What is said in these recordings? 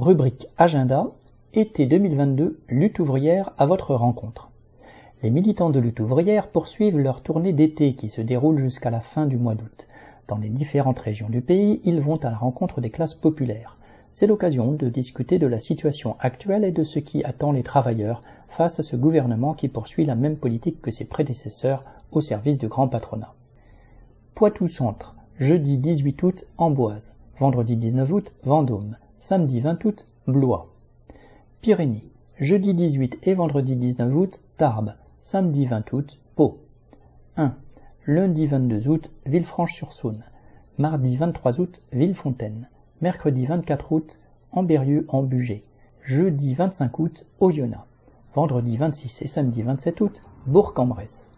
Rubrique Agenda, été 2022, lutte ouvrière à votre rencontre. Les militants de lutte ouvrière poursuivent leur tournée d'été qui se déroule jusqu'à la fin du mois d'août. Dans les différentes régions du pays, ils vont à la rencontre des classes populaires. C'est l'occasion de discuter de la situation actuelle et de ce qui attend les travailleurs face à ce gouvernement qui poursuit la même politique que ses prédécesseurs au service du grand patronat. Poitou-Centre, jeudi 18 août, Amboise, vendredi 19 août, Vendôme, samedi 20 août, Blois. Pyrénées, jeudi 18 et vendredi 19 août, Tarbes, samedi 20 août, Pau. 1. Lundi 22 août, Villefranche-sur-Saône, mardi 23 août, Villefontaine, mercredi 24 août, Amberieu-en-Bugey, jeudi 25 août, Oyonnax, vendredi 26 et samedi 27 août, Bourg-en-Bresse.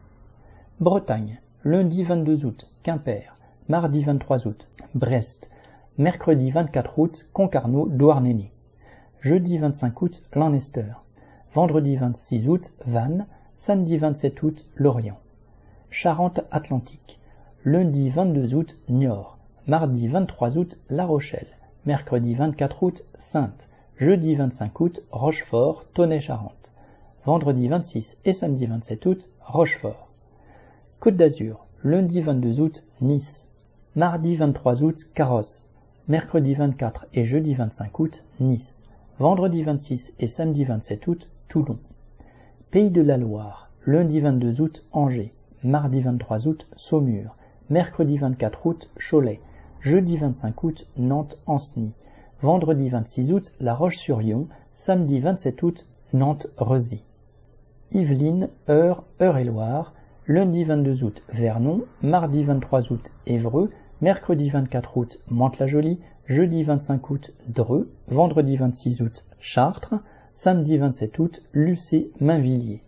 Bretagne, lundi 22 août, Quimper, mardi 23 août, Brest, mercredi 24 août, Concarneau, Douarnenez, jeudi 25 août, Lanester, vendredi 26 août, Vannes, samedi 27 août, Lorient. Charente-Atlantique, lundi 22 août, Niort, mardi 23 août, La Rochelle, mercredi 24 août, Sainte, jeudi 25 août, Rochefort, Tonnet-Charente, vendredi 26 et samedi 27 août, Rochefort. Côte d'Azur, lundi 22 août, Nice, mardi 23 août, Carrosse, mercredi 24 et jeudi 25 août, Nice, vendredi 26 et samedi 27 août, Toulon. Pays de la Loire, lundi 22 août, Angers, mardi 23 août, Saumur, mercredi 24 août, Cholet, jeudi 25 août, Nantes-Anceny, vendredi 26 août, La Roche-sur-Yon, samedi 27 août, Nantes-Rezy. Yvelines, Eure, Eure-et-Loire, lundi 22 août Vernon, mardi 23 août Évreux, mercredi 24 août Mantes-la-Jolie, jeudi 25 août Dreux, vendredi 26 août Chartres, samedi 27 août Lucé-Mainvilliers.